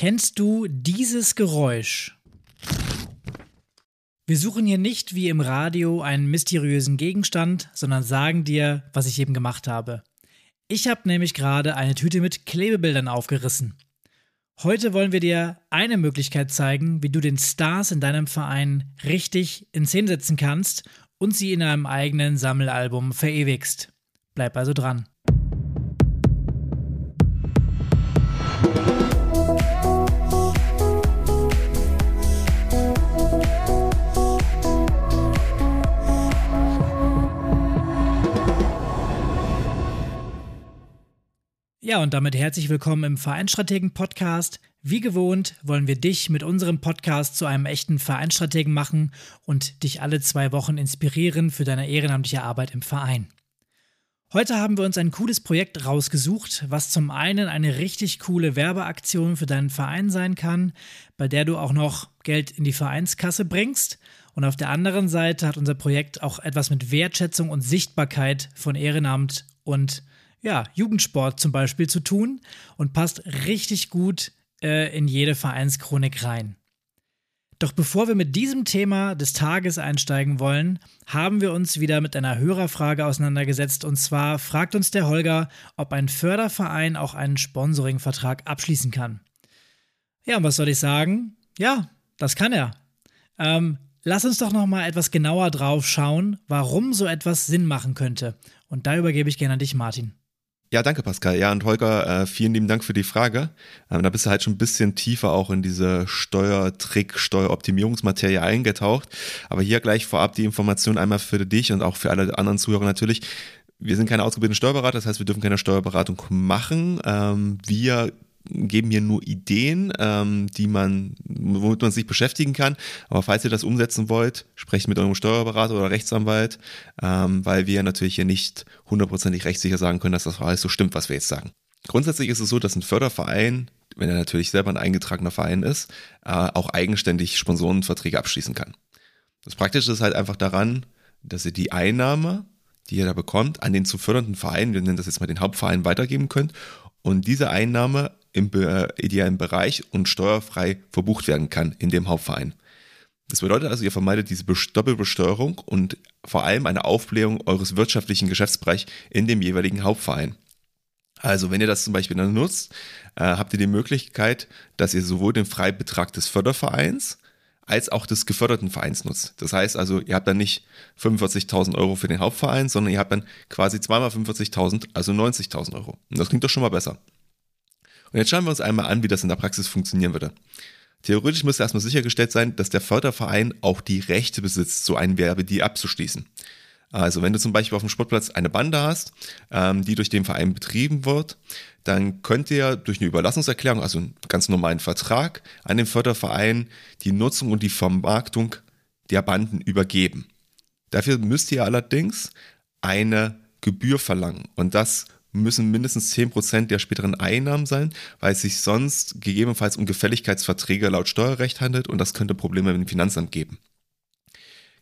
Kennst du dieses Geräusch? Wir suchen hier nicht wie im Radio einen mysteriösen Gegenstand, sondern sagen dir, was ich eben gemacht habe. Ich habe nämlich gerade eine Tüte mit Klebebildern aufgerissen. Heute wollen wir dir eine Möglichkeit zeigen, wie du den Stars in deinem Verein richtig in Szene setzen kannst und sie in einem eigenen Sammelalbum verewigst. Bleib also dran. Ja, und damit herzlich willkommen im Vereinsstrategen Podcast. Wie gewohnt wollen wir dich mit unserem Podcast zu einem echten Vereinsstrategen machen und dich alle zwei Wochen inspirieren für deine ehrenamtliche Arbeit im Verein. Heute haben wir uns ein cooles Projekt rausgesucht, was zum einen eine richtig coole Werbeaktion für deinen Verein sein kann, bei der du auch noch Geld in die Vereinskasse bringst. Und auf der anderen Seite hat unser Projekt auch etwas mit Wertschätzung und Sichtbarkeit von Ehrenamt und ja, Jugendsport zum Beispiel zu tun und passt richtig gut äh, in jede Vereinschronik rein. Doch bevor wir mit diesem Thema des Tages einsteigen wollen, haben wir uns wieder mit einer Hörerfrage auseinandergesetzt. Und zwar fragt uns der Holger, ob ein Förderverein auch einen Sponsoringvertrag abschließen kann. Ja, und was soll ich sagen? Ja, das kann er. Ähm, lass uns doch noch mal etwas genauer drauf schauen, warum so etwas Sinn machen könnte. Und da übergebe ich gerne an dich, Martin. Ja, danke Pascal. Ja, und Holger, äh, vielen lieben Dank für die Frage. Ähm, da bist du halt schon ein bisschen tiefer auch in diese Steuertrick, Steueroptimierungsmaterie eingetaucht. Aber hier gleich vorab die Information einmal für dich und auch für alle anderen Zuhörer natürlich. Wir sind keine ausgebildeten Steuerberater, das heißt, wir dürfen keine Steuerberatung machen. Ähm, wir geben mir nur Ideen, ähm, die man, womit man sich beschäftigen kann. Aber falls ihr das umsetzen wollt, sprecht mit eurem Steuerberater oder Rechtsanwalt, ähm, weil wir natürlich hier nicht hundertprozentig rechtssicher sagen können, dass das alles so stimmt, was wir jetzt sagen. Grundsätzlich ist es so, dass ein Förderverein, wenn er natürlich selber ein eingetragener Verein ist, äh, auch eigenständig Sponsorenverträge abschließen kann. Das Praktische ist halt einfach daran, dass ihr die Einnahme, die ihr da bekommt, an den zu fördernden Verein, wir nennen das jetzt mal den Hauptverein, weitergeben könnt und diese Einnahme im idealen Bereich und steuerfrei verbucht werden kann in dem Hauptverein. Das bedeutet also, ihr vermeidet diese Doppelbesteuerung und vor allem eine Aufblähung eures wirtschaftlichen Geschäftsbereichs in dem jeweiligen Hauptverein. Also wenn ihr das zum Beispiel dann nutzt, äh, habt ihr die Möglichkeit, dass ihr sowohl den Freibetrag des Fördervereins als auch des geförderten Vereins nutzt. Das heißt also, ihr habt dann nicht 45.000 Euro für den Hauptverein, sondern ihr habt dann quasi zweimal 45.000, also 90.000 Euro. Und das klingt doch schon mal besser. Und jetzt schauen wir uns einmal an, wie das in der Praxis funktionieren würde. Theoretisch müsste erstmal sichergestellt sein, dass der Förderverein auch die Rechte besitzt, so einen Werbedeal abzuschließen. Also wenn du zum Beispiel auf dem Sportplatz eine Bande hast, ähm, die durch den Verein betrieben wird, dann könnt ihr durch eine Überlassungserklärung, also einen ganz normalen Vertrag, an den Förderverein die Nutzung und die Vermarktung der Banden übergeben. Dafür müsst ihr allerdings eine Gebühr verlangen und das müssen mindestens 10% der späteren Einnahmen sein, weil es sich sonst gegebenenfalls um Gefälligkeitsverträge laut Steuerrecht handelt und das könnte Probleme mit dem Finanzamt geben.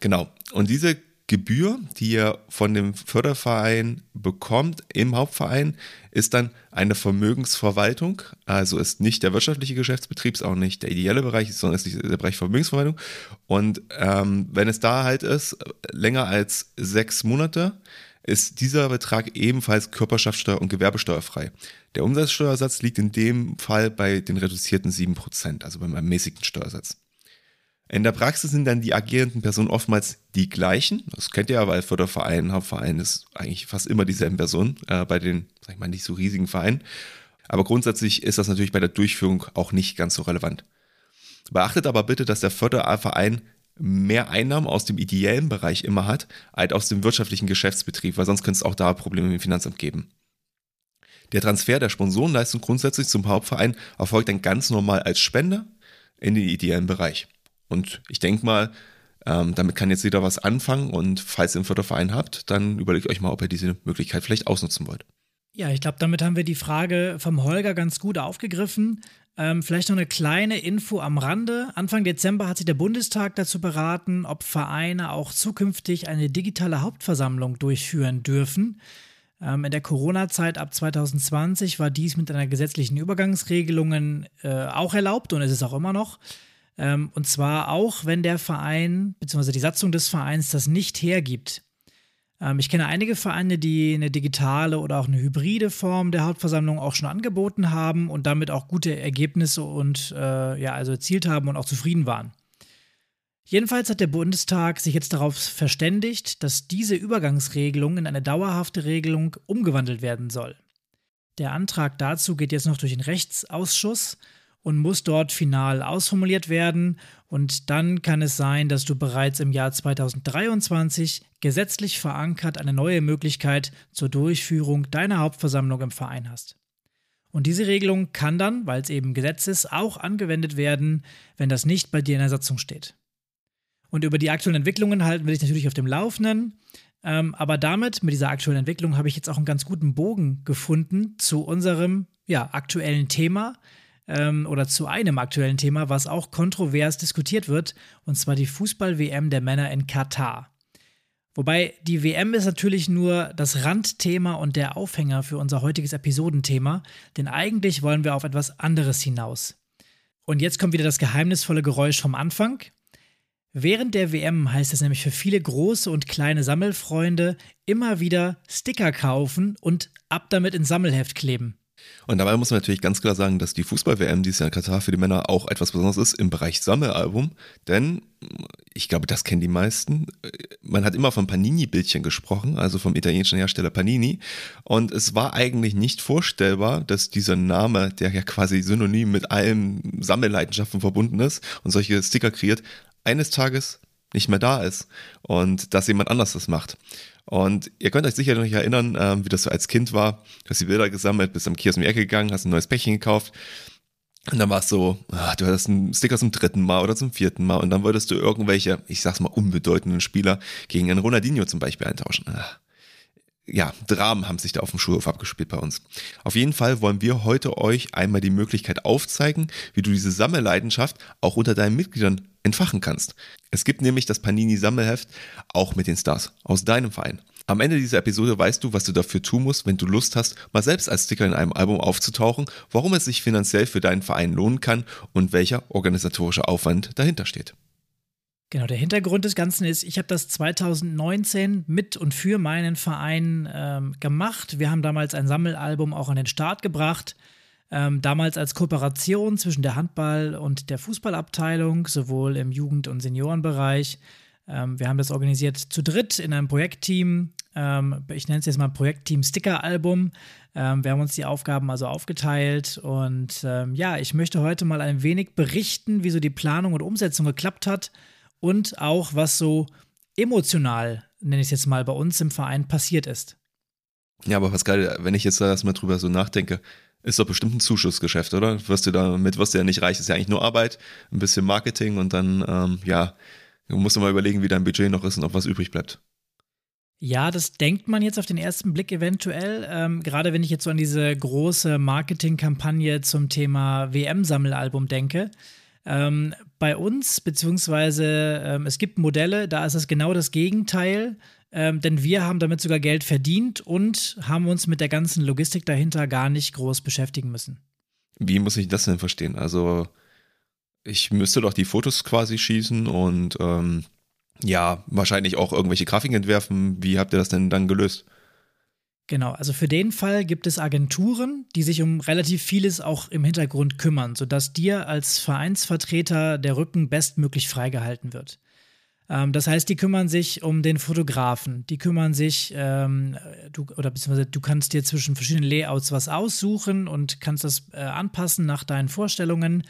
Genau. Und diese Gebühr, die ihr von dem Förderverein bekommt im Hauptverein, ist dann eine Vermögensverwaltung. Also ist nicht der wirtschaftliche Geschäftsbetrieb, ist auch nicht der ideelle Bereich, sondern ist der Bereich Vermögensverwaltung. Und ähm, wenn es da halt ist, länger als sechs Monate, ist dieser Betrag ebenfalls Körperschaftssteuer- und Gewerbesteuerfrei. Der Umsatzsteuersatz liegt in dem Fall bei den reduzierten 7%, also beim ermäßigten Steuersatz. In der Praxis sind dann die agierenden Personen oftmals die gleichen. Das kennt ihr ja, weil Förderverein, Hauptverein ist eigentlich fast immer dieselben Personen äh, bei den, sag ich mal, nicht so riesigen Vereinen. Aber grundsätzlich ist das natürlich bei der Durchführung auch nicht ganz so relevant. Beachtet aber bitte, dass der Förderverein mehr Einnahmen aus dem ideellen Bereich immer hat, als aus dem wirtschaftlichen Geschäftsbetrieb, weil sonst könnte es auch da Probleme dem Finanzamt geben. Der Transfer der Sponsorenleistung grundsätzlich zum Hauptverein erfolgt dann ganz normal als Spende in den ideellen Bereich. Und ich denke mal, ähm, damit kann jetzt jeder was anfangen und falls ihr einen Förderverein habt, dann überlegt euch mal, ob ihr diese Möglichkeit vielleicht ausnutzen wollt. Ja, ich glaube, damit haben wir die Frage vom Holger ganz gut aufgegriffen. Ähm, vielleicht noch eine kleine Info am Rande. Anfang Dezember hat sich der Bundestag dazu beraten, ob Vereine auch zukünftig eine digitale Hauptversammlung durchführen dürfen. Ähm, in der Corona-Zeit ab 2020 war dies mit einer gesetzlichen Übergangsregelung äh, auch erlaubt und ist es auch immer noch. Ähm, und zwar auch, wenn der Verein bzw. die Satzung des Vereins das nicht hergibt. Ähm, ich kenne einige Vereine, die eine digitale oder auch eine hybride Form der Hauptversammlung auch schon angeboten haben und damit auch gute Ergebnisse und äh, ja, also erzielt haben und auch zufrieden waren. Jedenfalls hat der Bundestag sich jetzt darauf verständigt, dass diese Übergangsregelung in eine dauerhafte Regelung umgewandelt werden soll. Der Antrag dazu geht jetzt noch durch den Rechtsausschuss und muss dort final ausformuliert werden. Und dann kann es sein, dass du bereits im Jahr 2023 gesetzlich verankert eine neue Möglichkeit zur Durchführung deiner Hauptversammlung im Verein hast. Und diese Regelung kann dann, weil es eben Gesetz ist, auch angewendet werden, wenn das nicht bei dir in der Satzung steht. Und über die aktuellen Entwicklungen halten wir dich natürlich auf dem Laufenden. Ähm, aber damit, mit dieser aktuellen Entwicklung, habe ich jetzt auch einen ganz guten Bogen gefunden zu unserem ja, aktuellen Thema ähm, oder zu einem aktuellen Thema, was auch kontrovers diskutiert wird, und zwar die Fußball-WM der Männer in Katar. Wobei die WM ist natürlich nur das Randthema und der Aufhänger für unser heutiges Episodenthema, denn eigentlich wollen wir auf etwas anderes hinaus. Und jetzt kommt wieder das geheimnisvolle Geräusch vom Anfang. Während der WM heißt es nämlich für viele große und kleine Sammelfreunde immer wieder Sticker kaufen und ab damit ins Sammelheft kleben. Und dabei muss man natürlich ganz klar sagen, dass die Fußball-WM dieses Jahr in Katar für die Männer auch etwas Besonderes ist im Bereich Sammelalbum. Denn ich glaube, das kennen die meisten. Man hat immer von Panini-Bildchen gesprochen, also vom italienischen Hersteller Panini. Und es war eigentlich nicht vorstellbar, dass dieser Name, der ja quasi synonym mit allen Sammelleidenschaften verbunden ist und solche Sticker kreiert, eines Tages nicht mehr da ist und dass jemand anders das macht. Und ihr könnt euch sicher noch erinnern, äh, wie das so als Kind war. Du hast die Bilder gesammelt, bist am Kiosk um die Ecke gegangen, hast ein neues Päckchen gekauft. Und dann war es so, ach, du hattest einen Sticker zum dritten Mal oder zum vierten Mal und dann wolltest du irgendwelche, ich sag's mal, unbedeutenden Spieler gegen einen Ronaldinho zum Beispiel eintauschen. Ach ja, Dramen haben sich da auf dem Schulhof abgespielt bei uns. Auf jeden Fall wollen wir heute euch einmal die Möglichkeit aufzeigen, wie du diese Sammelleidenschaft auch unter deinen Mitgliedern entfachen kannst. Es gibt nämlich das Panini Sammelheft auch mit den Stars aus deinem Verein. Am Ende dieser Episode weißt du, was du dafür tun musst, wenn du Lust hast, mal selbst als Sticker in einem Album aufzutauchen, warum es sich finanziell für deinen Verein lohnen kann und welcher organisatorische Aufwand dahinter steht. Genau, der Hintergrund des Ganzen ist, ich habe das 2019 mit und für meinen Verein ähm, gemacht. Wir haben damals ein Sammelalbum auch an den Start gebracht. Ähm, damals als Kooperation zwischen der Handball- und der Fußballabteilung, sowohl im Jugend- und Seniorenbereich. Ähm, wir haben das organisiert zu dritt in einem Projektteam. Ähm, ich nenne es jetzt mal Projektteam Sticker-Album. Ähm, wir haben uns die Aufgaben also aufgeteilt. Und ähm, ja, ich möchte heute mal ein wenig berichten, wie so die Planung und Umsetzung geklappt hat und auch was so emotional, nenne ich es jetzt mal, bei uns im Verein passiert ist. Ja, aber Pascal, wenn ich jetzt erstmal drüber so nachdenke, ist doch bestimmt ein Zuschussgeschäft, oder? Wirst du damit, wirst du ja nicht reich, ist ja eigentlich nur Arbeit, ein bisschen Marketing und dann, ähm, ja, du musst du mal überlegen, wie dein Budget noch ist und ob was übrig bleibt. Ja, das denkt man jetzt auf den ersten Blick eventuell. Ähm, gerade wenn ich jetzt so an diese große Marketingkampagne zum Thema WM-Sammelalbum denke. Ähm, bei uns, beziehungsweise ähm, es gibt Modelle, da ist es genau das Gegenteil, ähm, denn wir haben damit sogar Geld verdient und haben uns mit der ganzen Logistik dahinter gar nicht groß beschäftigen müssen. Wie muss ich das denn verstehen? Also, ich müsste doch die Fotos quasi schießen und ähm, ja, wahrscheinlich auch irgendwelche Grafiken entwerfen. Wie habt ihr das denn dann gelöst? Genau, also für den Fall gibt es Agenturen, die sich um relativ vieles auch im Hintergrund kümmern, sodass dir als Vereinsvertreter der Rücken bestmöglich freigehalten wird. Ähm, das heißt, die kümmern sich um den Fotografen, die kümmern sich, ähm, du, oder beziehungsweise du kannst dir zwischen verschiedenen Layouts was aussuchen und kannst das äh, anpassen nach deinen Vorstellungen.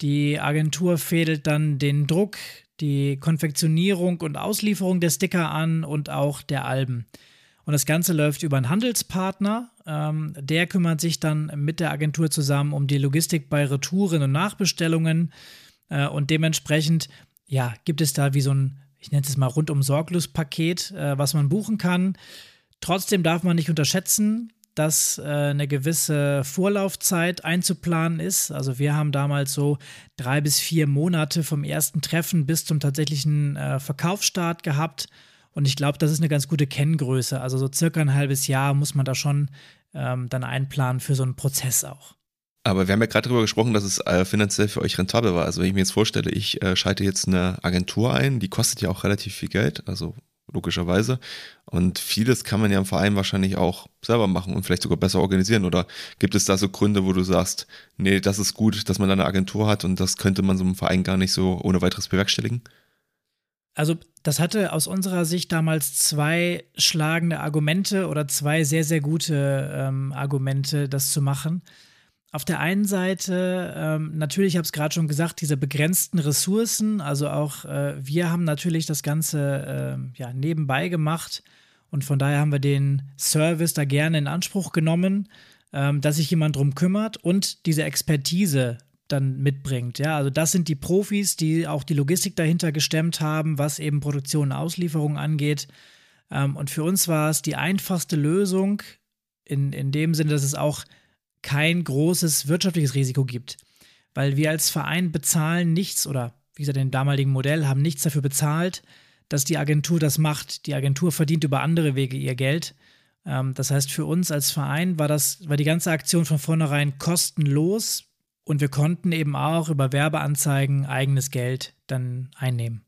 Die Agentur fädelt dann den Druck, die Konfektionierung und Auslieferung der Sticker an und auch der Alben. Und das Ganze läuft über einen Handelspartner. Ähm, der kümmert sich dann mit der Agentur zusammen um die Logistik bei Retouren und Nachbestellungen. Äh, und dementsprechend, ja, gibt es da wie so ein, ich nenne es mal rundum sorglos Paket, äh, was man buchen kann. Trotzdem darf man nicht unterschätzen, dass äh, eine gewisse Vorlaufzeit einzuplanen ist. Also wir haben damals so drei bis vier Monate vom ersten Treffen bis zum tatsächlichen äh, Verkaufsstart gehabt. Und ich glaube, das ist eine ganz gute Kenngröße. Also so circa ein halbes Jahr muss man da schon ähm, dann einplanen für so einen Prozess auch. Aber wir haben ja gerade darüber gesprochen, dass es äh, finanziell für euch rentabel war. Also wenn ich mir jetzt vorstelle, ich äh, schalte jetzt eine Agentur ein, die kostet ja auch relativ viel Geld, also logischerweise. Und vieles kann man ja im Verein wahrscheinlich auch selber machen und vielleicht sogar besser organisieren. Oder gibt es da so Gründe, wo du sagst, nee, das ist gut, dass man da eine Agentur hat und das könnte man so im Verein gar nicht so ohne weiteres bewerkstelligen? Also das hatte aus unserer Sicht damals zwei schlagende Argumente oder zwei sehr, sehr gute ähm, Argumente, das zu machen. Auf der einen Seite, ähm, natürlich, ich habe es gerade schon gesagt, diese begrenzten Ressourcen, also auch äh, wir haben natürlich das Ganze äh, ja, nebenbei gemacht. Und von daher haben wir den Service da gerne in Anspruch genommen, ähm, dass sich jemand drum kümmert. Und diese Expertise dann mitbringt. Ja, also das sind die Profis, die auch die Logistik dahinter gestemmt haben, was eben Produktion und Auslieferung angeht. Ähm, und für uns war es die einfachste Lösung in, in dem Sinne, dass es auch kein großes wirtschaftliches Risiko gibt. Weil wir als Verein bezahlen nichts oder wie gesagt, im damaligen Modell haben nichts dafür bezahlt, dass die Agentur das macht. Die Agentur verdient über andere Wege ihr Geld. Ähm, das heißt, für uns als Verein war das, war die ganze Aktion von vornherein kostenlos und wir konnten eben auch über Werbeanzeigen eigenes Geld dann einnehmen.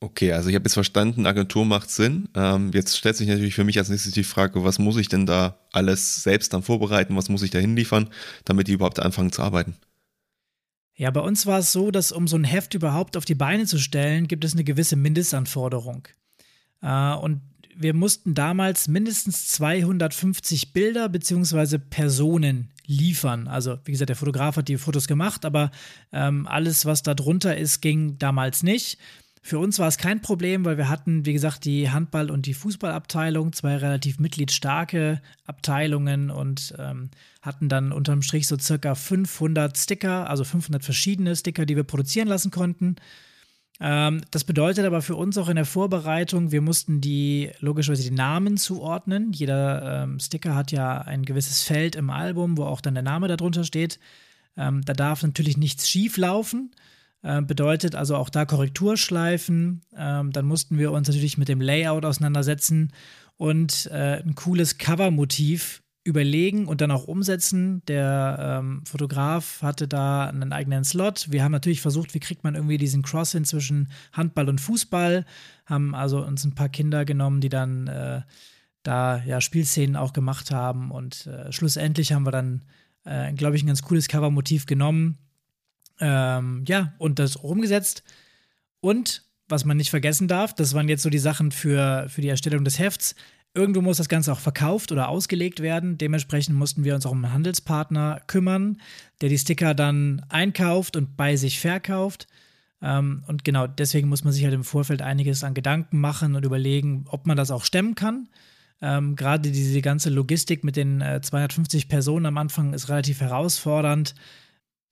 Okay, also ich habe jetzt verstanden, Agentur macht Sinn. Ähm, jetzt stellt sich natürlich für mich als nächstes die Frage, was muss ich denn da alles selbst dann vorbereiten, was muss ich da hinliefern, damit die überhaupt anfangen zu arbeiten? Ja, bei uns war es so, dass um so ein Heft überhaupt auf die Beine zu stellen, gibt es eine gewisse Mindestanforderung. Äh, und wir mussten damals mindestens 250 Bilder bzw. Personen liefern. Also, wie gesagt, der Fotograf hat die Fotos gemacht, aber ähm, alles, was da drunter ist, ging damals nicht. Für uns war es kein Problem, weil wir hatten, wie gesagt, die Handball- und die Fußballabteilung, zwei relativ mitgliedstarke Abteilungen und ähm, hatten dann unterm Strich so circa 500 Sticker, also 500 verschiedene Sticker, die wir produzieren lassen konnten. Ähm, das bedeutet aber für uns auch in der Vorbereitung, wir mussten die logischerweise die Namen zuordnen. Jeder ähm, Sticker hat ja ein gewisses Feld im Album, wo auch dann der Name darunter steht. Ähm, da darf natürlich nichts schief laufen. Äh, bedeutet also auch da Korrekturschleifen. Ähm, dann mussten wir uns natürlich mit dem Layout auseinandersetzen und äh, ein cooles Covermotiv überlegen und dann auch umsetzen. Der ähm, Fotograf hatte da einen eigenen Slot. Wir haben natürlich versucht, wie kriegt man irgendwie diesen Cross hin zwischen Handball und Fußball. Haben also uns ein paar Kinder genommen, die dann äh, da ja Spielszenen auch gemacht haben. Und äh, schlussendlich haben wir dann, äh, glaube ich, ein ganz cooles Covermotiv genommen ähm, ja, und das umgesetzt. Und was man nicht vergessen darf, das waren jetzt so die Sachen für, für die Erstellung des Hefts. Irgendwo muss das Ganze auch verkauft oder ausgelegt werden. Dementsprechend mussten wir uns auch um einen Handelspartner kümmern, der die Sticker dann einkauft und bei sich verkauft. Ähm, und genau deswegen muss man sich halt im Vorfeld einiges an Gedanken machen und überlegen, ob man das auch stemmen kann. Ähm, Gerade diese ganze Logistik mit den äh, 250 Personen am Anfang ist relativ herausfordernd.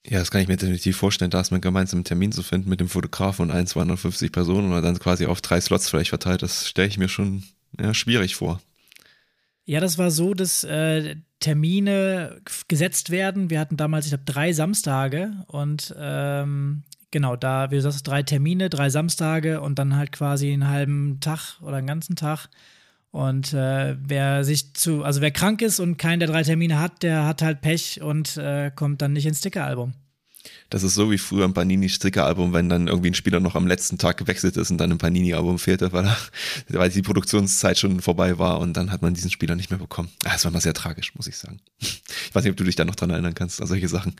Ja, das kann ich mir definitiv vorstellen, da ist man gemeinsam einen Termin zu finden mit dem Fotografen und ein, 250 Personen oder dann quasi auf drei Slots vielleicht verteilt. Das stelle ich mir schon ja, schwierig vor. Ja, das war so, dass äh, Termine gesetzt werden. Wir hatten damals, ich glaube, drei Samstage und ähm, genau, da, wie du sagst, drei Termine, drei Samstage und dann halt quasi einen halben Tag oder einen ganzen Tag. Und äh, wer sich zu, also wer krank ist und keinen der drei Termine hat, der hat halt Pech und äh, kommt dann nicht ins Stickeralbum. Das ist so wie früher ein Panini-Stickeralbum, wenn dann irgendwie ein Spieler noch am letzten Tag gewechselt ist und dann ein Panini-Album fehlte, weil, weil die Produktionszeit schon vorbei war und dann hat man diesen Spieler nicht mehr bekommen. Ah, das war mal sehr tragisch, muss ich sagen. Ich weiß nicht, ob du dich da noch dran erinnern kannst an solche Sachen.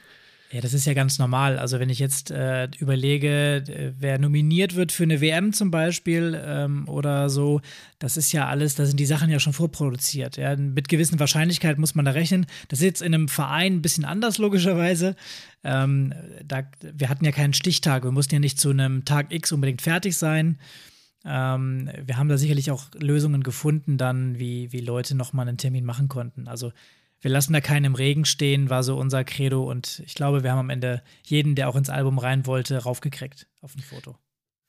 Ja, das ist ja ganz normal. Also wenn ich jetzt äh, überlege, äh, wer nominiert wird für eine WM zum Beispiel ähm, oder so, das ist ja alles, da sind die Sachen ja schon vorproduziert. Ja? Mit gewissen Wahrscheinlichkeit muss man da rechnen. Das ist jetzt in einem Verein ein bisschen anders logischerweise. Ähm, da, wir hatten ja keinen Stichtag, wir mussten ja nicht zu einem Tag X unbedingt fertig sein. Ähm, wir haben da sicherlich auch Lösungen gefunden, dann wie, wie Leute nochmal einen Termin machen konnten. Also wir lassen da keinen im Regen stehen, war so unser Credo. Und ich glaube, wir haben am Ende jeden, der auch ins Album rein wollte, raufgekriegt auf ein Foto.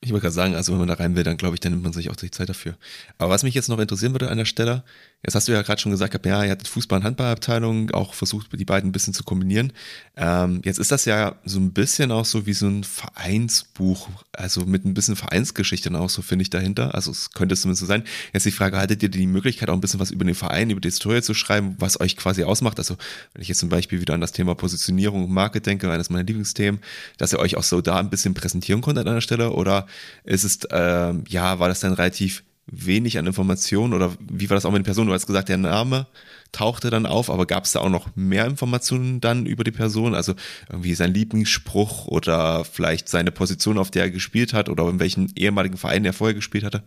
Ich wollte gerade sagen, also wenn man da rein will, dann glaube ich, dann nimmt man sich auch die Zeit dafür. Aber was mich jetzt noch interessieren würde an der Stelle, jetzt hast du ja gerade schon gesagt, ja, ihr hattet Fußball- und Handballabteilung, auch versucht, die beiden ein bisschen zu kombinieren. Ähm, jetzt ist das ja so ein bisschen auch so wie so ein Vereinsbuch, also mit ein bisschen Vereinsgeschichte auch so, finde ich, dahinter. Also es könnte es zumindest so sein. Jetzt die Frage, hattet ihr die Möglichkeit, auch ein bisschen was über den Verein, über die Historie zu schreiben, was euch quasi ausmacht? Also wenn ich jetzt zum Beispiel wieder an das Thema Positionierung und Market denke, eines meiner Lieblingsthemen, dass ihr euch auch so da ein bisschen präsentieren konntet an der Stelle oder ist es, äh, ja, war das dann relativ wenig an Informationen oder wie war das auch mit den Personen? Du hast gesagt, der Name tauchte dann auf, aber gab es da auch noch mehr Informationen dann über die Person? Also irgendwie sein Lieblingsspruch oder vielleicht seine Position, auf der er gespielt hat oder in welchen ehemaligen Verein er vorher gespielt hatte?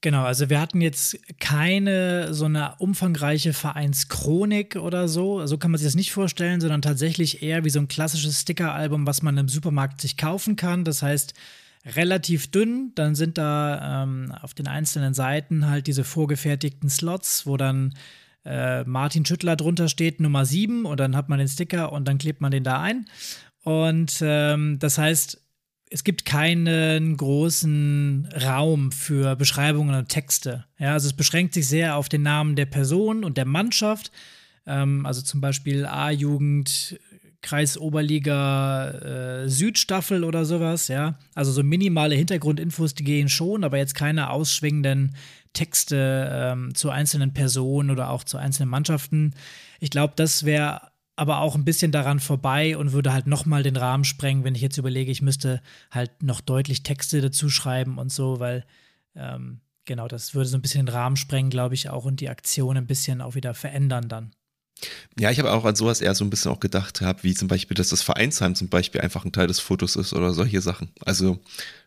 Genau, also wir hatten jetzt keine so eine umfangreiche Vereinschronik oder so. So kann man sich das nicht vorstellen, sondern tatsächlich eher wie so ein klassisches Stickeralbum, was man im Supermarkt sich kaufen kann. Das heißt, relativ dünn. Dann sind da ähm, auf den einzelnen Seiten halt diese vorgefertigten Slots, wo dann äh, Martin Schüttler drunter steht, Nummer 7, und dann hat man den Sticker und dann klebt man den da ein. Und ähm, das heißt, es gibt keinen großen Raum für Beschreibungen und Texte. Ja, also es beschränkt sich sehr auf den Namen der Person und der Mannschaft. Ähm, also zum Beispiel A-Jugend Kreisoberliga äh, Südstaffel oder sowas, ja. Also so minimale Hintergrundinfos, die gehen schon, aber jetzt keine ausschwingenden Texte ähm, zu einzelnen Personen oder auch zu einzelnen Mannschaften. Ich glaube, das wäre aber auch ein bisschen daran vorbei und würde halt nochmal den Rahmen sprengen, wenn ich jetzt überlege, ich müsste halt noch deutlich Texte dazu schreiben und so, weil ähm, genau, das würde so ein bisschen den Rahmen sprengen, glaube ich, auch und die Aktion ein bisschen auch wieder verändern dann. Ja, ich habe auch an sowas eher so ein bisschen auch gedacht gehabt, wie zum Beispiel, dass das Vereinsheim zum Beispiel einfach ein Teil des Fotos ist oder solche Sachen. Also,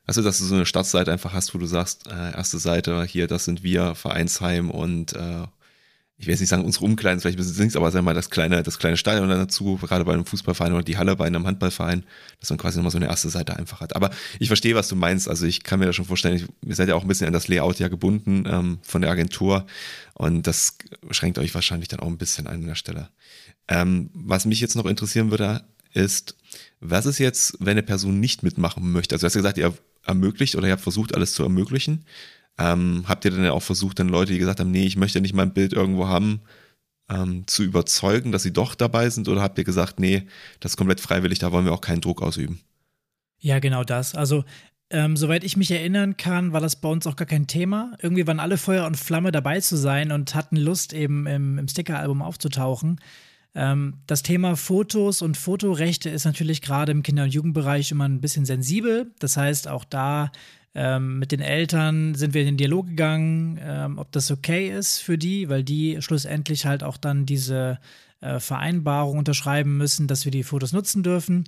also dass du so eine Startseite einfach hast, wo du sagst, äh, erste Seite, hier, das sind wir, Vereinsheim und äh, ich will jetzt nicht sagen, unsere Umkleiden vielleicht ein bisschen Dings, aber sagen wir mal das kleine, das kleine Stadion dazu, gerade bei einem Fußballverein oder die Halle bei einem Handballverein, dass man quasi nochmal so eine erste Seite einfach hat. Aber ich verstehe, was du meinst. Also ich kann mir das schon vorstellen, ich, ihr seid ja auch ein bisschen an das Layout ja gebunden ähm, von der Agentur und das schränkt euch wahrscheinlich dann auch ein bisschen ein an der Stelle. Ähm, was mich jetzt noch interessieren würde, ist, was ist jetzt, wenn eine Person nicht mitmachen möchte? Also du hast ja gesagt, ihr ermöglicht oder ihr habt versucht, alles zu ermöglichen. Ähm, habt ihr dann ja auch versucht, dann Leute, die gesagt haben, nee, ich möchte nicht mein Bild irgendwo haben, ähm, zu überzeugen, dass sie doch dabei sind? Oder habt ihr gesagt, nee, das ist komplett freiwillig, da wollen wir auch keinen Druck ausüben? Ja, genau das. Also, ähm, soweit ich mich erinnern kann, war das bei uns auch gar kein Thema. Irgendwie waren alle Feuer und Flamme dabei zu sein und hatten Lust, eben im, im Sticker-Album aufzutauchen. Ähm, das Thema Fotos und Fotorechte ist natürlich gerade im Kinder- und Jugendbereich immer ein bisschen sensibel. Das heißt, auch da ähm, mit den Eltern sind wir in den Dialog gegangen, ähm, ob das okay ist für die, weil die schlussendlich halt auch dann diese äh, Vereinbarung unterschreiben müssen, dass wir die Fotos nutzen dürfen.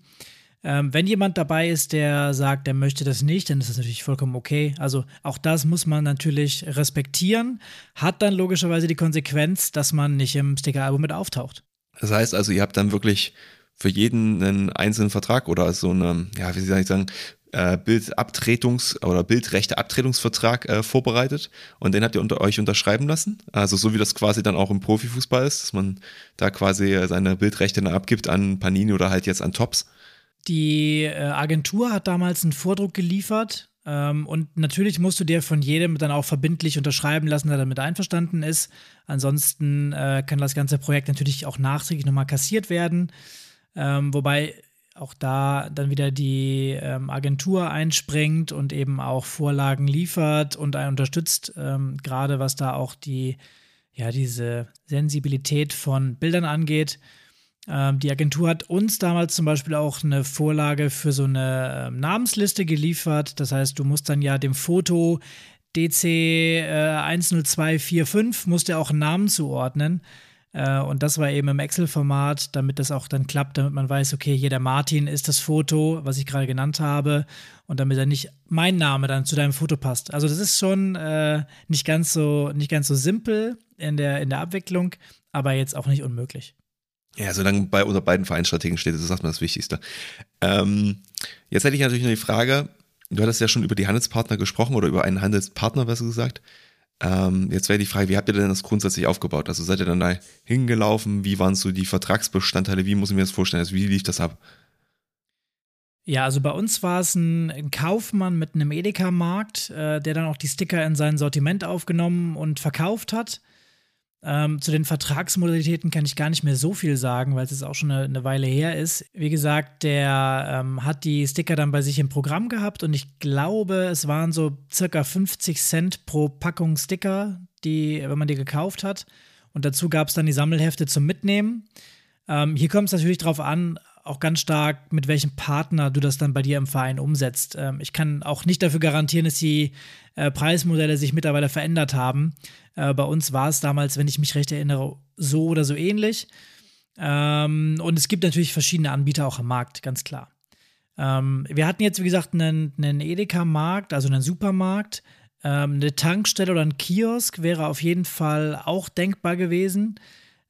Ähm, wenn jemand dabei ist, der sagt, der möchte das nicht, dann ist das natürlich vollkommen okay. Also auch das muss man natürlich respektieren, hat dann logischerweise die Konsequenz, dass man nicht im Sticker-Album mit auftaucht. Das heißt also, ihr habt dann wirklich für jeden einen einzelnen Vertrag oder so eine, ja, wie soll ich sagen, äh, Bildabtretungs- oder Bildrechte-Abtretungsvertrag äh, vorbereitet und den habt ihr unter euch unterschreiben lassen. Also so wie das quasi dann auch im Profifußball ist, dass man da quasi seine Bildrechte dann abgibt an Panini oder halt jetzt an Tops. Die äh, Agentur hat damals einen Vordruck geliefert ähm, und natürlich musst du dir von jedem dann auch verbindlich unterschreiben lassen, der damit einverstanden ist. Ansonsten äh, kann das ganze Projekt natürlich auch nachträglich nochmal kassiert werden. Ähm, wobei auch da dann wieder die ähm, Agentur einspringt und eben auch Vorlagen liefert und einen unterstützt, ähm, gerade was da auch die, ja, diese Sensibilität von Bildern angeht. Ähm, die Agentur hat uns damals zum Beispiel auch eine Vorlage für so eine ähm, Namensliste geliefert. Das heißt, du musst dann ja dem Foto DC äh, 10245 musst du auch einen Namen zuordnen. Äh, und das war eben im Excel-Format, damit das auch dann klappt, damit man weiß, okay, hier der Martin ist das Foto, was ich gerade genannt habe, und damit dann nicht mein Name dann zu deinem Foto passt. Also das ist schon äh, nicht ganz so nicht ganz so simpel in der in der Abwicklung, aber jetzt auch nicht unmöglich. Ja, solange bei unter beiden Vereinsstrategen steht, ist das erstmal das Wichtigste. Ähm, jetzt hätte ich natürlich noch die Frage, du hattest ja schon über die Handelspartner gesprochen oder über einen Handelspartner, besser gesagt. Ähm, jetzt wäre die Frage, wie habt ihr denn das grundsätzlich aufgebaut? Also seid ihr dann da hingelaufen? Wie waren so die Vertragsbestandteile? Wie muss ich mir das vorstellen? Also wie lief das ab? Ja, also bei uns war es ein, Kaufmann mit einem Edeka-Markt, äh, der dann auch die Sticker in sein Sortiment aufgenommen und verkauft hat. Ähm, zu den Vertragsmodalitäten kann ich gar nicht mehr so viel sagen, weil es jetzt auch schon eine, eine Weile her ist. Wie gesagt, der ähm, hat die Sticker dann bei sich im Programm gehabt und ich glaube, es waren so circa 50 Cent pro Packung Sticker, die, wenn man die gekauft hat. Und dazu gab es dann die Sammelhefte zum Mitnehmen. Ähm, hier kommt es natürlich darauf an, auch ganz stark, mit welchem Partner du das dann bei dir im Verein umsetzt. Ähm, ich kann auch nicht dafür garantieren, dass die äh, Preismodelle sich mittlerweile verändert haben. Äh, bei uns war es damals, wenn ich mich recht erinnere, so oder so ähnlich. Ähm, und es gibt natürlich verschiedene Anbieter auch am Markt, ganz klar. Ähm, wir hatten jetzt, wie gesagt, einen, einen Edeka-Markt, also einen Supermarkt. Ähm, eine Tankstelle oder ein Kiosk wäre auf jeden Fall auch denkbar gewesen.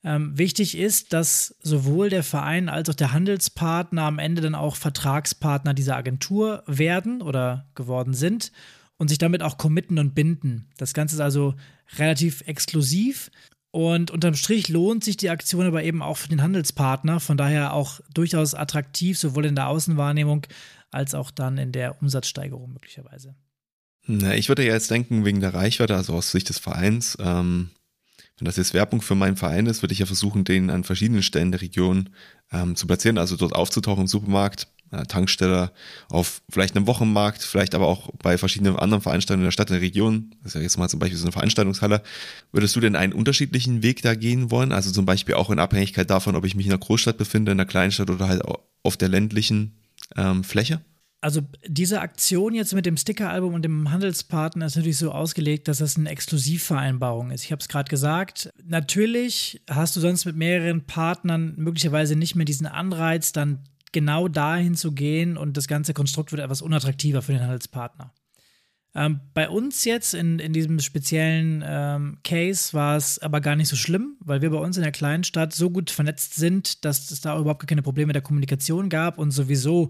Ähm, wichtig ist, dass sowohl der Verein als auch der Handelspartner am Ende dann auch Vertragspartner dieser Agentur werden oder geworden sind und sich damit auch committen und binden. Das Ganze ist also relativ exklusiv und unterm Strich lohnt sich die Aktion aber eben auch für den Handelspartner, von daher auch durchaus attraktiv, sowohl in der Außenwahrnehmung als auch dann in der Umsatzsteigerung möglicherweise. Na, ich würde ja jetzt denken, wegen der Reichweite, also aus Sicht des Vereins, ähm, wenn das jetzt Werbung für meinen Verein ist, würde ich ja versuchen, den an verschiedenen Stellen der Region ähm, zu platzieren, also dort aufzutauchen im Supermarkt, äh, Tankstelle, auf vielleicht einem Wochenmarkt, vielleicht aber auch bei verschiedenen anderen Veranstaltungen in der Stadt, in der Region. Das ist ja jetzt mal zum Beispiel so eine Veranstaltungshalle. Würdest du denn einen unterschiedlichen Weg da gehen wollen? Also zum Beispiel auch in Abhängigkeit davon, ob ich mich in einer Großstadt befinde, in einer Kleinstadt oder halt auf der ländlichen ähm, Fläche? Also diese Aktion jetzt mit dem Sticker-Album und dem Handelspartner ist natürlich so ausgelegt, dass das eine Exklusivvereinbarung ist. Ich habe es gerade gesagt. Natürlich hast du sonst mit mehreren Partnern möglicherweise nicht mehr diesen Anreiz, dann genau dahin zu gehen und das ganze Konstrukt wird etwas unattraktiver für den Handelspartner. Ähm, bei uns jetzt in, in diesem speziellen ähm, Case war es aber gar nicht so schlimm, weil wir bei uns in der kleinen Stadt so gut vernetzt sind, dass es da überhaupt keine Probleme der Kommunikation gab und sowieso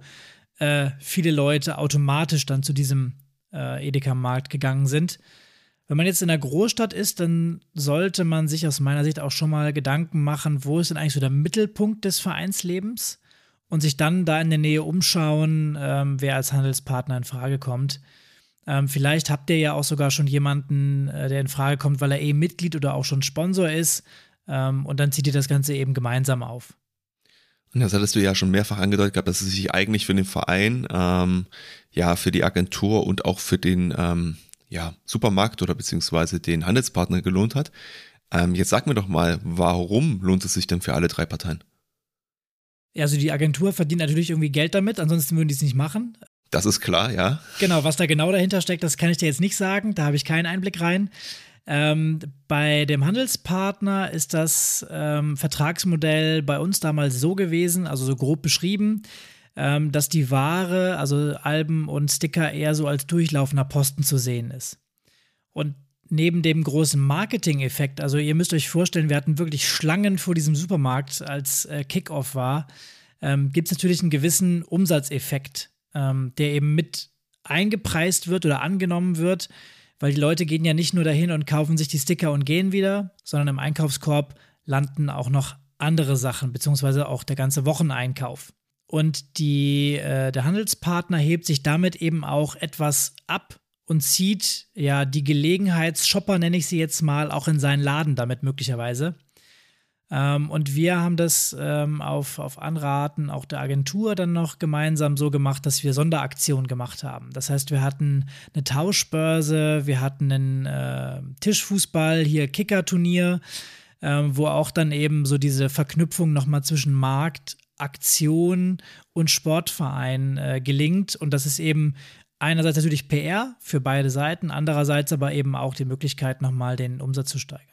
äh, viele Leute automatisch dann zu diesem äh, Edeka-Markt gegangen sind. Wenn man jetzt in der Großstadt ist, dann sollte man sich aus meiner Sicht auch schon mal Gedanken machen, wo ist denn eigentlich so der Mittelpunkt des Vereinslebens und sich dann da in der Nähe umschauen, ähm, wer als Handelspartner in Frage kommt. Ähm, vielleicht habt ihr ja auch sogar schon jemanden, äh, der in Frage kommt, weil er eh Mitglied oder auch schon Sponsor ist. Ähm, und dann zieht ihr das Ganze eben gemeinsam auf. Das hattest du ja schon mehrfach angedeutet gehabt, dass es sich eigentlich für den Verein, ähm, ja, für die Agentur und auch für den ähm, ja, Supermarkt oder beziehungsweise den Handelspartner gelohnt hat. Ähm, jetzt sag mir doch mal, warum lohnt es sich denn für alle drei Parteien? Ja, also die Agentur verdient natürlich irgendwie Geld damit, ansonsten würden die es nicht machen. Das ist klar, ja. Genau, was da genau dahinter steckt, das kann ich dir jetzt nicht sagen. Da habe ich keinen Einblick rein. Ähm, bei dem Handelspartner ist das ähm, Vertragsmodell bei uns damals so gewesen, also so grob beschrieben, ähm, dass die Ware, also Alben und Sticker, eher so als durchlaufender Posten zu sehen ist. Und neben dem großen Marketing-Effekt, also ihr müsst euch vorstellen, wir hatten wirklich Schlangen vor diesem Supermarkt, als äh, Kickoff war, ähm, gibt es natürlich einen gewissen Umsatzeffekt, ähm, der eben mit eingepreist wird oder angenommen wird weil die Leute gehen ja nicht nur dahin und kaufen sich die Sticker und gehen wieder, sondern im Einkaufskorb landen auch noch andere Sachen, beziehungsweise auch der ganze Wocheneinkauf. Und die, äh, der Handelspartner hebt sich damit eben auch etwas ab und zieht ja die Gelegenheitsshopper, nenne ich sie jetzt mal, auch in seinen Laden damit möglicherweise. Ähm, und wir haben das ähm, auf, auf Anraten auch der Agentur dann noch gemeinsam so gemacht, dass wir Sonderaktionen gemacht haben. Das heißt, wir hatten eine Tauschbörse, wir hatten einen äh, Tischfußball, hier Kickerturnier, äh, wo auch dann eben so diese Verknüpfung nochmal zwischen Markt, Aktion und Sportverein äh, gelingt. Und das ist eben einerseits natürlich PR für beide Seiten, andererseits aber eben auch die Möglichkeit, nochmal den Umsatz zu steigern.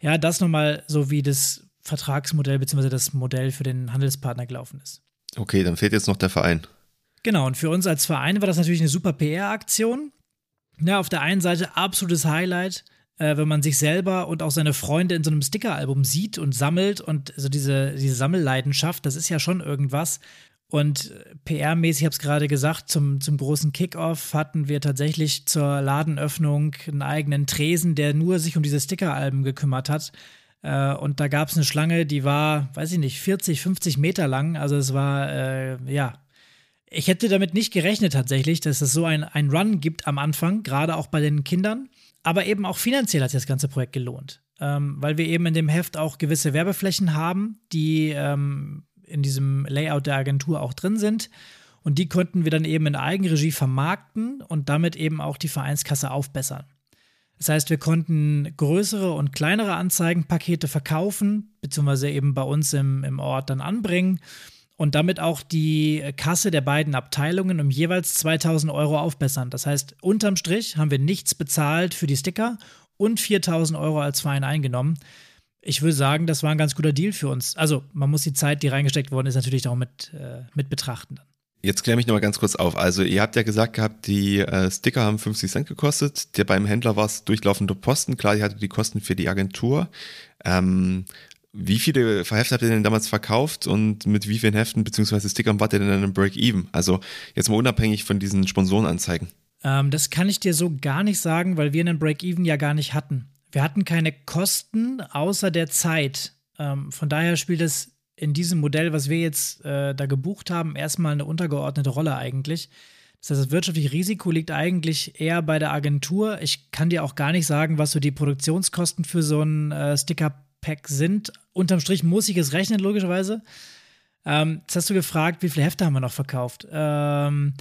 Ja, das nochmal so wie das Vertragsmodell bzw. das Modell für den Handelspartner gelaufen ist. Okay, dann fehlt jetzt noch der Verein. Genau, und für uns als Verein war das natürlich eine super PR-Aktion. Ja, auf der einen Seite absolutes Highlight, äh, wenn man sich selber und auch seine Freunde in so einem Sticker-Album sieht und sammelt und so diese, diese Sammelleidenschaft, das ist ja schon irgendwas. Und PR-mäßig, ich habe es gerade gesagt, zum, zum großen Kickoff hatten wir tatsächlich zur Ladenöffnung einen eigenen Tresen, der nur sich um diese Sticker-Alben gekümmert hat. Äh, und da gab es eine Schlange, die war, weiß ich nicht, 40, 50 Meter lang. Also es war, äh, ja, Ich hätte damit nicht gerechnet tatsächlich, dass es so ein, ein Run gibt am Anfang, gerade auch bei den Kindern. Aber eben auch finanziell hat sich das ganze Projekt gelohnt, ähm, weil wir eben in dem Heft auch gewisse Werbeflächen haben, die ähm, in diesem Layout der Agentur auch drin sind. Und die konnten wir dann eben in Eigenregie vermarkten und damit eben auch die Vereinskasse aufbessern. Das heißt, wir konnten größere und kleinere Anzeigenpakete verkaufen, beziehungsweise eben bei uns im, im Ort dann anbringen und damit auch die Kasse der beiden Abteilungen um jeweils 2000 Euro aufbessern. Das heißt, unterm Strich haben wir nichts bezahlt für die Sticker und 4000 Euro als Verein eingenommen. Ich würde sagen, das war ein ganz guter Deal für uns. Also, man muss die Zeit, die reingesteckt worden ist, natürlich auch mit, äh, mit betrachten. Dann. Jetzt kläre mich nochmal ganz kurz auf. Also, ihr habt ja gesagt gehabt, die äh, Sticker haben 50 Cent gekostet. Der beim Händler war es durchlaufende Posten. Klar, ihr hattet die Kosten für die Agentur. Ähm, wie viele Hefte habt ihr denn damals verkauft und mit wie vielen Heften bzw. Stickern wart ihr denn dann im Break-Even? Also, jetzt mal unabhängig von diesen Sponsorenanzeigen. Ähm, das kann ich dir so gar nicht sagen, weil wir einen Break-Even ja gar nicht hatten. Wir hatten keine Kosten außer der Zeit. Ähm, von daher spielt es in diesem Modell, was wir jetzt äh, da gebucht haben, erstmal eine untergeordnete Rolle eigentlich. Das heißt, das wirtschaftliche Risiko liegt eigentlich eher bei der Agentur. Ich kann dir auch gar nicht sagen, was so die Produktionskosten für so ein äh, Sticker-Pack sind. Unterm Strich muss ich es rechnen, logischerweise. Ähm, jetzt hast du gefragt, wie viele Hefte haben wir noch verkauft? Ähm,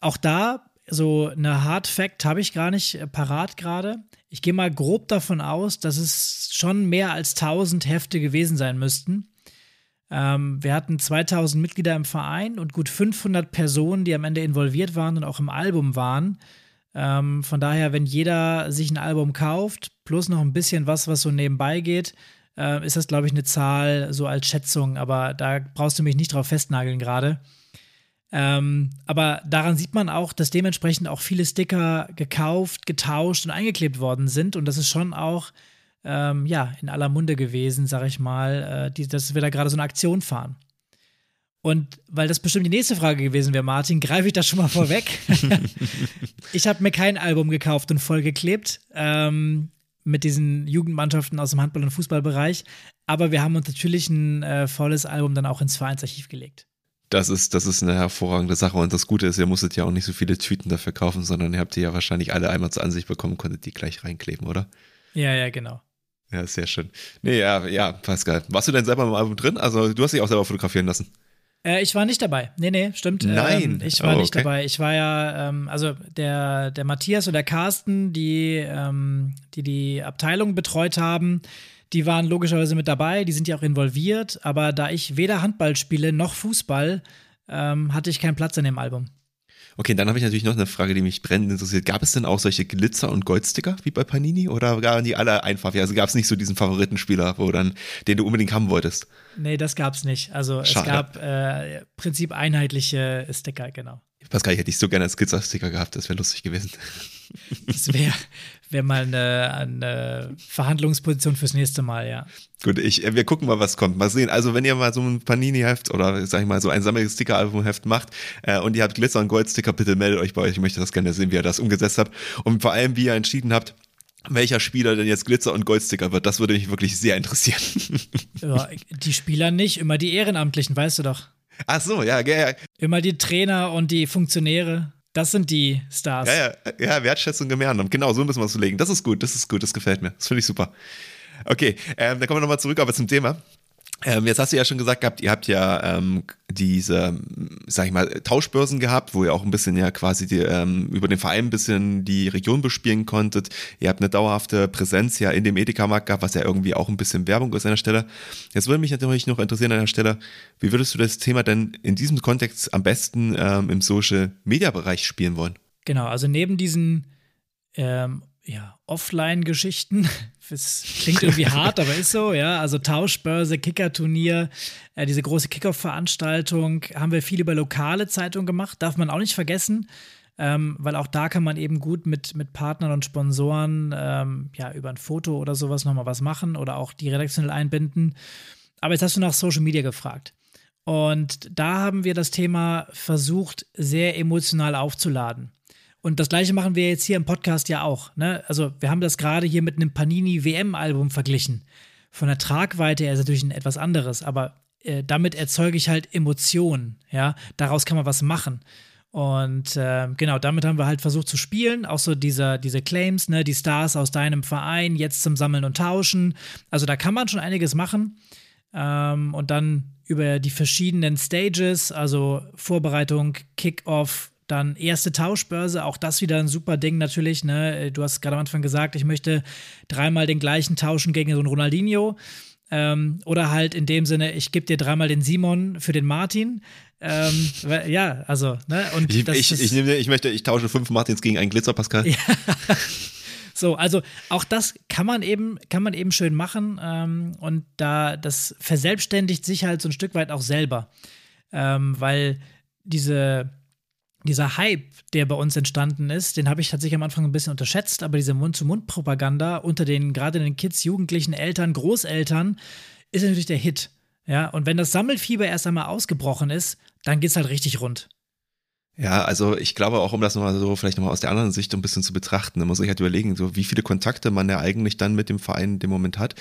auch da, so eine Hard Fact habe ich gar nicht äh, parat gerade. Ich gehe mal grob davon aus, dass es schon mehr als 1000 Hefte gewesen sein müssten. Ähm, wir hatten 2000 Mitglieder im Verein und gut 500 Personen, die am Ende involviert waren und auch im Album waren. Ähm, von daher, wenn jeder sich ein Album kauft, plus noch ein bisschen was, was so nebenbei geht, äh, ist das, glaube ich, eine Zahl so als Schätzung. Aber da brauchst du mich nicht drauf festnageln gerade. Ähm, aber daran sieht man auch, dass dementsprechend auch viele Sticker gekauft, getauscht und eingeklebt worden sind. Und das ist schon auch ähm, ja, in aller Munde gewesen, sag ich mal, äh, die, dass wir da gerade so eine Aktion fahren. Und weil das bestimmt die nächste Frage gewesen wäre, Martin, greife ich das schon mal vorweg. ich habe mir kein Album gekauft und vollgeklebt ähm, mit diesen Jugendmannschaften aus dem Handball- und Fußballbereich. Aber wir haben uns natürlich ein äh, volles Album dann auch ins Vereinsarchiv gelegt. Das ist, das ist eine hervorragende Sache. Und das Gute ist, ihr musstet ja auch nicht so viele Tüten dafür kaufen, sondern ihr habt die ja wahrscheinlich alle einmal zur Ansicht bekommen, konntet die gleich reinkleben, oder? Ja, ja, genau. Ja, sehr schön. Nee, ja, ja, Pascal. Warst du denn selber im Album drin? Also, du hast dich auch selber fotografieren lassen. Äh, ich war nicht dabei. Nee, nee, stimmt. Nein. Ähm, ich war oh, nicht dabei. Ich war ja, ähm, also der, der Matthias und der Carsten, die, ähm, die die Abteilung betreut haben, die waren logischerweise mit dabei. Die sind ja auch involviert. Aber da ich weder Handball spiele noch Fußball, ähm, hatte ich keinen Platz in dem Album. Okay, dann habe ich natürlich noch eine Frage, die mich brennend interessiert. Gab es denn auch solche Glitzer- und Goldsticker wie bei Panini oder waren die alle einfach? Also gab es nicht so diesen Favoritenspieler, wo dann, den du unbedingt haben wolltest? Nee, das gab es nicht. Also Schade. es gab äh, Prinzip einheitliche Sticker, genau. Pascal, ich hätte ich so gerne als Glitzer-Sticker gehabt, das wäre lustig gewesen. Das wäre wär mal eine, eine, Verhandlungsposition fürs nächste Mal, ja. Gut, ich, wir gucken mal, was kommt. Mal sehen. Also, wenn ihr mal so ein Panini-Heft oder, sag ich mal, so ein Sammel-Sticker-Album-Heft macht äh, und ihr habt Glitzer- und Gold-Sticker, bitte meldet euch bei euch. Ich möchte das gerne sehen, wie ihr das umgesetzt habt. Und vor allem, wie ihr entschieden habt, welcher Spieler denn jetzt Glitzer- und Goldsticker wird. Das würde mich wirklich sehr interessieren. Ja, die Spieler nicht, immer die Ehrenamtlichen, weißt du doch. Ach so, ja, ja. Immer die Trainer und die Funktionäre. Das sind die Stars. Ja, ja, ja Wertschätzung im Ehrenamt. Genau, so müssen wir es legen. Das ist gut, das ist gut, das gefällt mir. Das finde ich super. Okay, ähm, dann kommen wir nochmal zurück aber zum Thema. Ähm, jetzt hast du ja schon gesagt gehabt, ihr habt ja ähm, diese, sag ich mal, Tauschbörsen gehabt, wo ihr auch ein bisschen ja quasi die, ähm, über den Verein ein bisschen die Region bespielen konntet. Ihr habt eine dauerhafte Präsenz ja in dem Edeka-Markt gehabt, was ja irgendwie auch ein bisschen Werbung ist an der Stelle. Jetzt würde mich natürlich noch interessieren an der Stelle, wie würdest du das Thema denn in diesem Kontext am besten ähm, im Social-Media-Bereich spielen wollen? Genau, also neben diesen ähm, ja, Offline-Geschichten. Es klingt irgendwie hart, aber ist so, ja. Also Tauschbörse, Kickerturnier, äh, diese große Kickoff-Veranstaltung haben wir viel über lokale Zeitungen gemacht, darf man auch nicht vergessen. Ähm, weil auch da kann man eben gut mit, mit Partnern und Sponsoren ähm, ja über ein Foto oder sowas nochmal was machen oder auch die redaktionell einbinden. Aber jetzt hast du nach Social Media gefragt. Und da haben wir das Thema versucht, sehr emotional aufzuladen. Und das gleiche machen wir jetzt hier im Podcast ja auch. Ne? Also wir haben das gerade hier mit einem Panini WM-Album verglichen. Von der Tragweite her ist natürlich ein etwas anderes, aber äh, damit erzeuge ich halt Emotionen, ja, daraus kann man was machen. Und äh, genau, damit haben wir halt versucht zu spielen. Auch so diese, diese Claims, ne, die Stars aus deinem Verein jetzt zum Sammeln und Tauschen. Also da kann man schon einiges machen. Ähm, und dann über die verschiedenen Stages, also Vorbereitung, Kickoff, dann erste Tauschbörse, auch das wieder ein super Ding natürlich. Ne? Du hast gerade am Anfang gesagt, ich möchte dreimal den gleichen tauschen gegen so einen Ronaldinho. Ähm, oder halt in dem Sinne, ich gebe dir dreimal den Simon für den Martin. Ähm, ja, also, ne? Und ich, ich, ich, nehme, ich möchte, ich tausche fünf Martins gegen einen Glitzer, Pascal. Ja. So, also auch das kann man eben, kann man eben schön machen ähm, und da das verselbstständigt sich halt so ein Stück weit auch selber, ähm, weil diese dieser Hype, der bei uns entstanden ist, den habe ich tatsächlich am Anfang ein bisschen unterschätzt, aber diese Mund-zu-Mund-Propaganda unter den gerade den Kids, Jugendlichen, Eltern, Großeltern ist natürlich der Hit. Ja, und wenn das Sammelfieber erst einmal ausgebrochen ist, dann geht es halt richtig rund. Ja, also ich glaube auch, um das nochmal so vielleicht nochmal aus der anderen Sicht ein bisschen zu betrachten, da muss ich halt überlegen, so wie viele Kontakte man ja eigentlich dann mit dem Verein in dem Moment hat.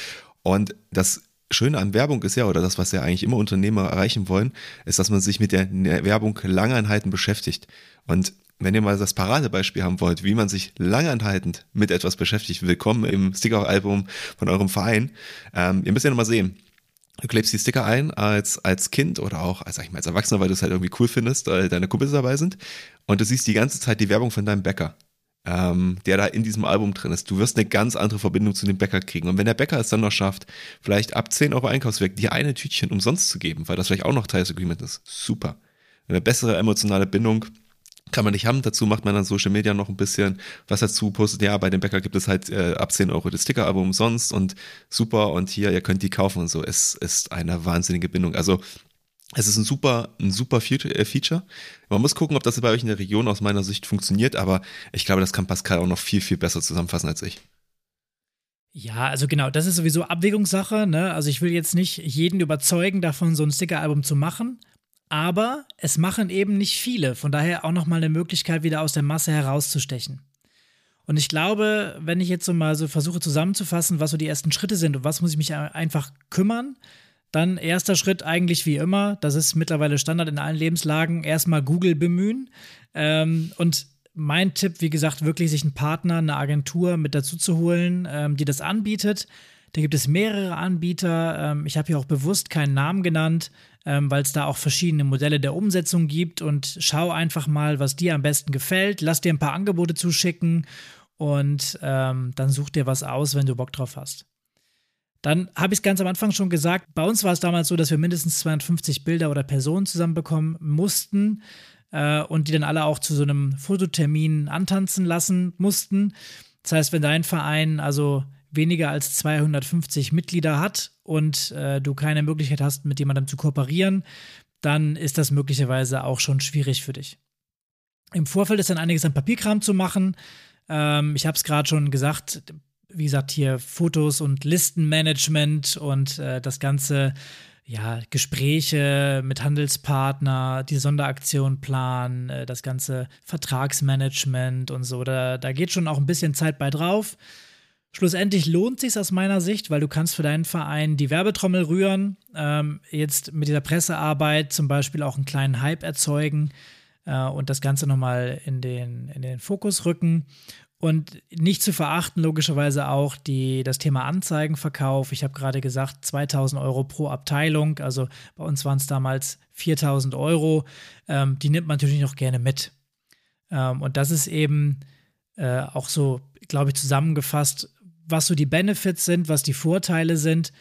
Und das Schöne an Werbung ist ja, oder das, was ja eigentlich immer Unternehmer erreichen wollen, ist, dass man sich mit der Werbung Langanhalten beschäftigt. Und wenn ihr mal das Paradebeispiel haben wollt, wie man sich langanhaltend mit etwas beschäftigt, willkommen im Sticker-Album von eurem Verein. Ähm, ihr müsst ja nochmal sehen. Du klebst die Sticker ein als, als Kind oder auch als, sag ich mal, als Erwachsener, weil du es halt irgendwie cool findest, weil deine Kumpels dabei sind. Und du siehst die ganze Zeit die Werbung von deinem Bäcker ähm, der da in diesem Album drin ist. Du wirst eine ganz andere Verbindung zu dem Bäcker kriegen. Und wenn der Bäcker es dann noch schafft, vielleicht ab 10 Euro Einkaufsweg dir eine Tütchen umsonst zu geben, weil das vielleicht auch noch Teil des Agreement ist, super. Eine bessere emotionale Bindung kann man nicht haben. Dazu macht man dann Social Media noch ein bisschen was dazu, postet, ja, bei dem Bäcker gibt es halt äh, ab 10 Euro das Sticker-Album umsonst und super und hier, ihr könnt die kaufen und so. Es ist eine wahnsinnige Bindung. Also es ist ein super, ein super äh, Feature. Man muss gucken, ob das bei euch in der Region aus meiner Sicht funktioniert, aber ich glaube, das kann Pascal auch noch viel, viel besser zusammenfassen als ich. Ja, also genau, das ist sowieso Abwägungssache. Ne? Also ich will jetzt nicht jeden überzeugen, davon so ein Sticker-Album zu machen, aber es machen eben nicht viele. Von daher auch nochmal eine Möglichkeit, wieder aus der Masse herauszustechen. Und ich glaube, wenn ich jetzt so mal so versuche zusammenzufassen, was so die ersten Schritte sind und was muss ich mich einfach kümmern, dann erster Schritt eigentlich wie immer, das ist mittlerweile Standard in allen Lebenslagen, erstmal Google bemühen. Ähm, und mein Tipp, wie gesagt, wirklich sich einen Partner, eine Agentur mit dazu zu holen, ähm, die das anbietet. Da gibt es mehrere Anbieter. Ähm, ich habe hier auch bewusst keinen Namen genannt, ähm, weil es da auch verschiedene Modelle der Umsetzung gibt. Und schau einfach mal, was dir am besten gefällt. Lass dir ein paar Angebote zuschicken und ähm, dann such dir was aus, wenn du Bock drauf hast. Dann habe ich es ganz am Anfang schon gesagt, bei uns war es damals so, dass wir mindestens 250 Bilder oder Personen zusammenbekommen mussten äh, und die dann alle auch zu so einem Fototermin antanzen lassen mussten. Das heißt, wenn dein Verein also weniger als 250 Mitglieder hat und äh, du keine Möglichkeit hast, mit jemandem zu kooperieren, dann ist das möglicherweise auch schon schwierig für dich. Im Vorfeld ist dann einiges an Papierkram zu machen. Ähm, ich habe es gerade schon gesagt, wie gesagt, hier Fotos und Listenmanagement und äh, das ganze, ja, Gespräche mit Handelspartner, die Sonderaktion planen, äh, das ganze Vertragsmanagement und so. Da, da geht schon auch ein bisschen Zeit bei drauf. Schlussendlich lohnt sich aus meiner Sicht, weil du kannst für deinen Verein die Werbetrommel rühren, ähm, jetzt mit dieser Pressearbeit zum Beispiel auch einen kleinen Hype erzeugen äh, und das Ganze nochmal in den, in den Fokus rücken. Und nicht zu verachten, logischerweise auch die, das Thema Anzeigenverkauf. Ich habe gerade gesagt, 2000 Euro pro Abteilung. Also bei uns waren es damals 4000 Euro. Ähm, die nimmt man natürlich noch gerne mit. Ähm, und das ist eben äh, auch so, glaube ich, zusammengefasst, was so die Benefits sind, was die Vorteile sind.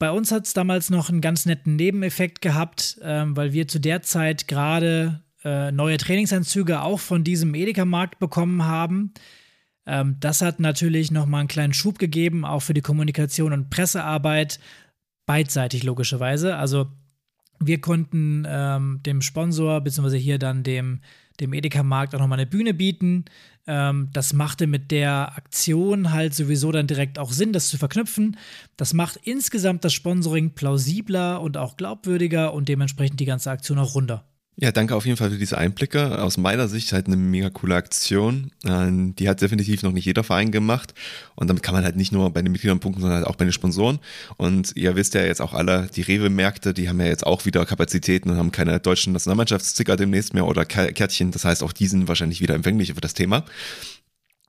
Bei uns hat es damals noch einen ganz netten Nebeneffekt gehabt, ähm, weil wir zu der Zeit gerade äh, neue Trainingsanzüge auch von diesem Edeka-Markt bekommen haben. Ähm, das hat natürlich nochmal einen kleinen Schub gegeben, auch für die Kommunikation und Pressearbeit, beidseitig logischerweise. Also wir konnten ähm, dem Sponsor, beziehungsweise hier dann dem, dem Edeka-Markt auch nochmal eine Bühne bieten. Ähm, das machte mit der Aktion halt sowieso dann direkt auch Sinn, das zu verknüpfen. Das macht insgesamt das Sponsoring plausibler und auch glaubwürdiger und dementsprechend die ganze Aktion auch runder. Ja, danke auf jeden Fall für diese Einblicke. Aus meiner Sicht halt eine mega coole Aktion. Ähm, die hat definitiv noch nicht jeder Verein gemacht. Und damit kann man halt nicht nur bei den Mitgliedern punkten, sondern halt auch bei den Sponsoren. Und ihr wisst ja jetzt auch alle, die Rewe-Märkte, die haben ja jetzt auch wieder Kapazitäten und haben keine deutschen Nationalmannschaftssticker demnächst mehr oder Kärtchen. Das heißt, auch die sind wahrscheinlich wieder empfänglich für das Thema.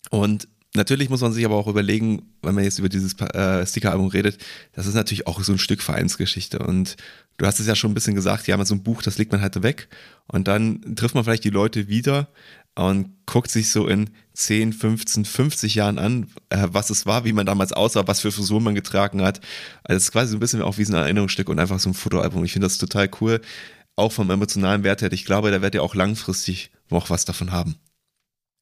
Und Natürlich muss man sich aber auch überlegen, wenn man jetzt über dieses äh, Sticker-Album redet, das ist natürlich auch so ein Stück Vereinsgeschichte. Und du hast es ja schon ein bisschen gesagt, ja, so ein Buch, das legt man halt weg. Und dann trifft man vielleicht die Leute wieder und guckt sich so in 10, 15, 50 Jahren an, äh, was es war, wie man damals aussah, was für Frisur man getragen hat. Also es ist quasi so ein bisschen auch wie so ein Erinnerungsstück und einfach so ein Fotoalbum. Ich finde das total cool, auch vom emotionalen Wert her. Ich glaube, da werdet ihr auch langfristig noch was davon haben.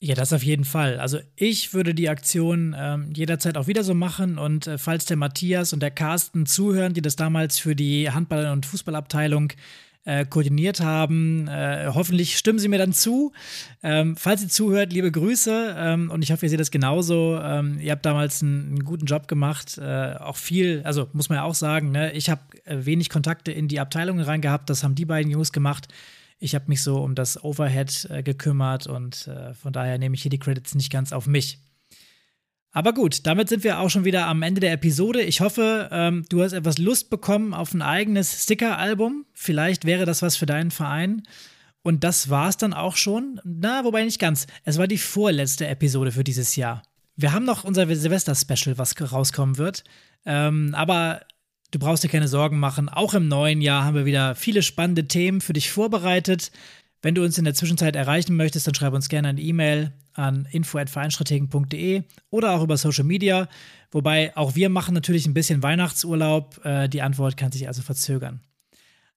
Ja, das auf jeden Fall. Also ich würde die Aktion ähm, jederzeit auch wieder so machen und äh, falls der Matthias und der Carsten zuhören, die das damals für die Handball- und Fußballabteilung äh, koordiniert haben, äh, hoffentlich stimmen sie mir dann zu. Ähm, falls ihr zuhört, liebe Grüße ähm, und ich hoffe, ihr seht das genauso. Ähm, ihr habt damals einen, einen guten Job gemacht, äh, auch viel, also muss man ja auch sagen, ne? ich habe äh, wenig Kontakte in die Abteilungen rein gehabt, das haben die beiden Jungs gemacht. Ich habe mich so um das Overhead äh, gekümmert und äh, von daher nehme ich hier die Credits nicht ganz auf mich. Aber gut, damit sind wir auch schon wieder am Ende der Episode. Ich hoffe, ähm, du hast etwas Lust bekommen auf ein eigenes Sticker-Album. Vielleicht wäre das was für deinen Verein. Und das war es dann auch schon. Na, wobei nicht ganz. Es war die vorletzte Episode für dieses Jahr. Wir haben noch unser Silvester-Special, was rauskommen wird. Ähm, aber Du brauchst dir keine Sorgen machen. Auch im neuen Jahr haben wir wieder viele spannende Themen für dich vorbereitet. Wenn du uns in der Zwischenzeit erreichen möchtest, dann schreib uns gerne eine E-Mail an info@vereinstrategen.de oder auch über Social Media. Wobei auch wir machen natürlich ein bisschen Weihnachtsurlaub. Äh, die Antwort kann sich also verzögern.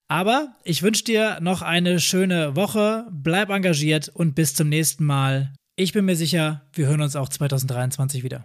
Aber ich wünsche dir noch eine schöne Woche. Bleib engagiert und bis zum nächsten Mal. Ich bin mir sicher, wir hören uns auch 2023 wieder.